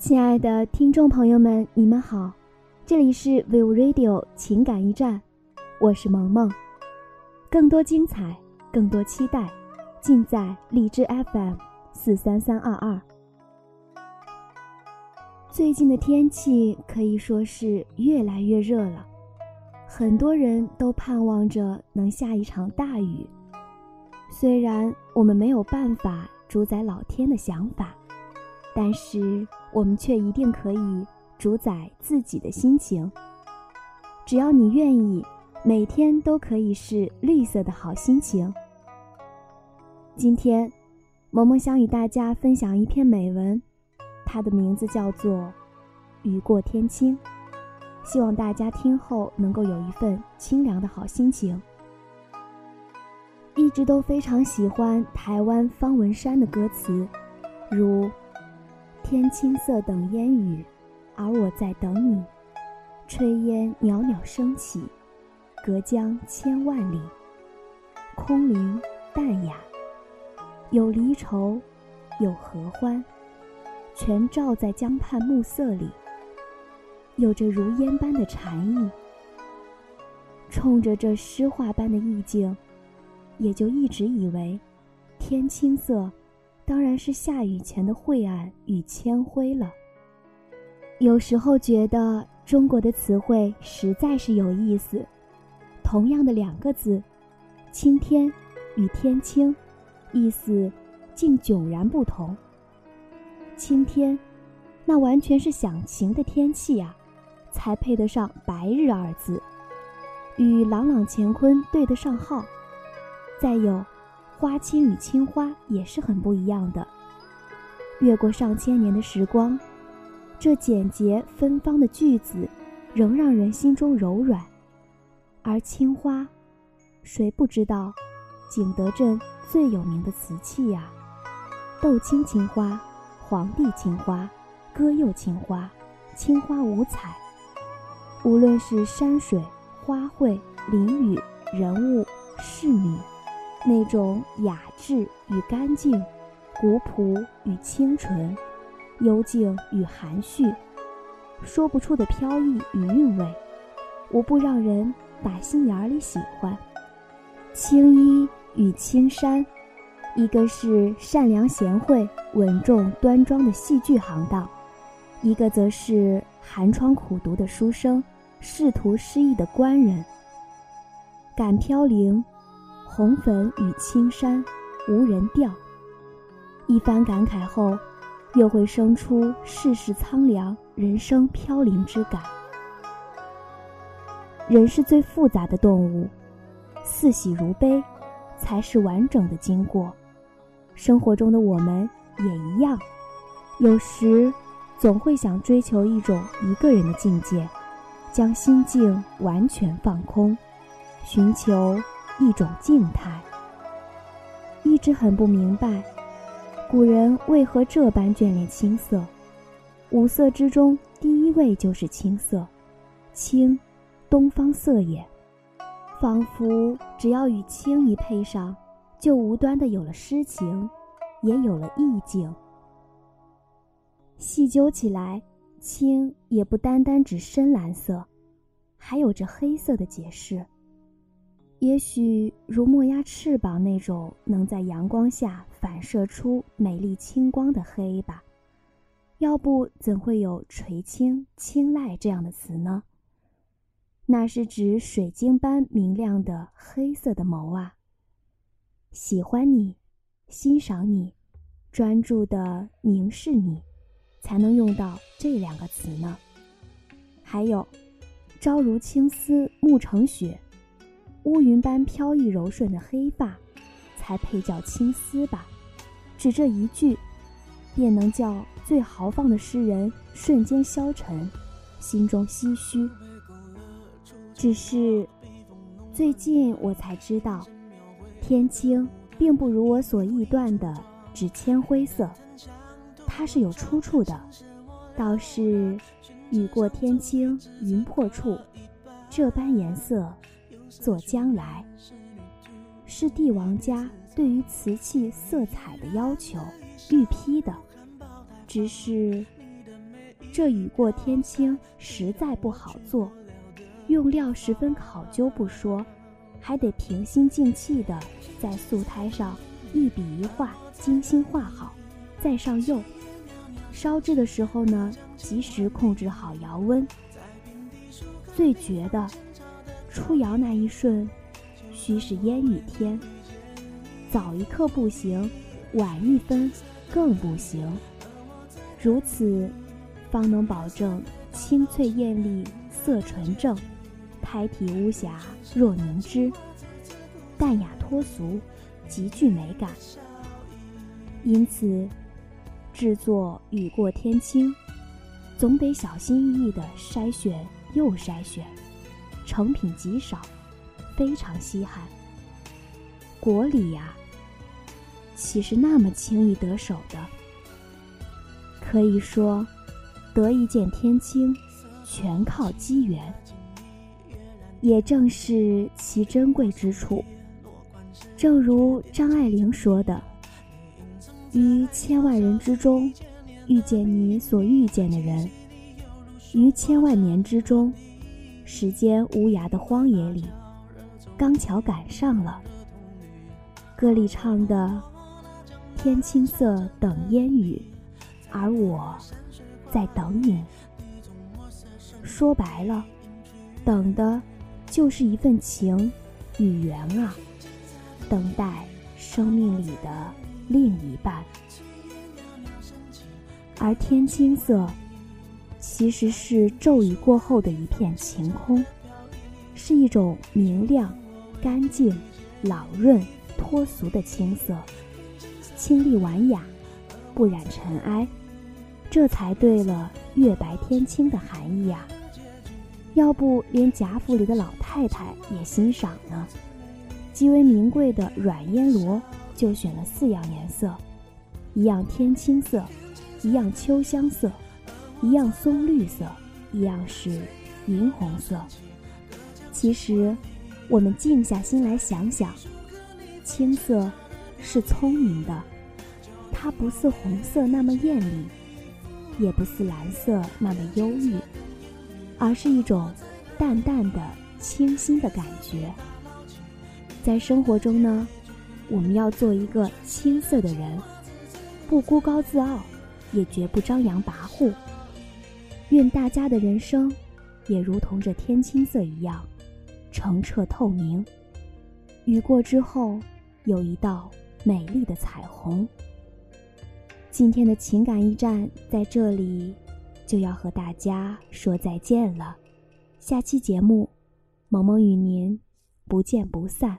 亲爱的听众朋友们，你们好，这里是 Vivo Radio 情感驿站，我是萌萌。更多精彩，更多期待，尽在荔枝 FM 四三三二二。最近的天气可以说是越来越热了，很多人都盼望着能下一场大雨。虽然我们没有办法主宰老天的想法，但是我们却一定可以主宰自己的心情。只要你愿意，每天都可以是绿色的好心情。今天，萌萌想与大家分享一篇美文，它的名字叫做《雨过天青》，希望大家听后能够有一份清凉的好心情。一直都非常喜欢台湾方文山的歌词，如“天青色等烟雨，而我在等你。炊烟袅袅升起，隔江千万里。空灵淡雅，有离愁，有合欢，全照在江畔暮色里，有着如烟般的禅意。冲着这诗画般的意境。”也就一直以为，天青色，当然是下雨前的晦暗与铅灰了。有时候觉得中国的词汇实在是有意思，同样的两个字，青天与天青，意思竟迥然不同。青天，那完全是想晴的天气呀，才配得上白日二字，与朗朗乾坤对得上号。再有，花青与青花也是很不一样的。越过上千年的时光，这简洁芬芳的句子，仍让人心中柔软。而青花，谁不知道，景德镇最有名的瓷器呀？豆青青花、皇帝青花、歌釉青花，青花五彩。无论是山水、花卉、林雨、人物、仕女。那种雅致与干净，古朴与清纯，幽静与含蓄，说不出的飘逸与韵味，无不让人打心眼里喜欢。青衣与青衫，一个是善良贤惠、稳重端庄的戏剧行当，一个则是寒窗苦读的书生，仕途失意的官人。敢飘零。红粉与青山，无人调。一番感慨后，又会生出世事苍凉、人生飘零之感。人是最复杂的动物，似喜如悲，才是完整的经过。生活中的我们也一样，有时总会想追求一种一个人的境界，将心境完全放空，寻求。一种静态，一直很不明白，古人为何这般眷恋青色。五色之中，第一位就是青色，青，东方色也。仿佛只要与青一配上，就无端的有了诗情，也有了意境。细究起来，青也不单单指深蓝色，还有着黑色的解释。也许如墨鸦翅膀那种能在阳光下反射出美丽清光的黑吧，要不怎会有垂青、青睐这样的词呢？那是指水晶般明亮的黑色的眸啊。喜欢你，欣赏你，专注的凝视你，才能用到这两个词呢。还有，朝如青丝暮成雪。乌云般飘逸柔顺的黑发，才配叫青丝吧？只这一句，便能叫最豪放的诗人瞬间消沉，心中唏嘘。只是最近我才知道，天青并不如我所臆断的指铅灰色，它是有出处的，倒是雨过天青云破处，这般颜色。做将来，是帝王家对于瓷器色彩的要求预批的。只是这雨过天青实在不好做，用料十分考究不说，还得平心静气的在素胎上一笔一画精心画好，再上釉。烧制的时候呢，及时控制好窑温。最绝的，出窑那一瞬，须是烟雨天。早一刻不行，晚一分更不行。如此。方能保证清脆艳丽、色纯正，胎体无瑕若凝脂，淡雅脱俗，极具美感。因此，制作雨过天青，总得小心翼翼地筛选又筛选，成品极少，非常稀罕。国礼呀，岂是那么轻易得手的？可以说。得一件天青，全靠机缘。也正是其珍贵之处。正如张爱玲说的：“于千万人之中，遇见你所遇见的人；于千万年之中，时间无涯的荒野里，刚巧赶上了。”歌里唱的“天青色等烟雨”，而我。在等你。说白了，等的，就是一份情与缘啊，等待生命里的另一半。而天青色，其实是骤雨过后的一片晴空，是一种明亮、干净、朗润、脱俗的青色，清丽婉雅，不染尘埃。这才对了，月白天青的含义呀！要不连贾府里的老太太也欣赏呢？极为名贵的软烟罗就选了四样颜色：一样天青色，一样秋香色，一样松绿色，一样是银红色。其实，我们静下心来想想，青色是聪明的，它不似红色那么艳丽。也不似蓝色那么忧郁，而是一种淡淡的清新的感觉。在生活中呢，我们要做一个青涩的人，不孤高自傲，也绝不张扬跋扈。愿大家的人生也如同这天青色一样，澄澈透明。雨过之后，有一道美丽的彩虹。今天的情感驿站在这里就要和大家说再见了，下期节目，萌萌与您不见不散。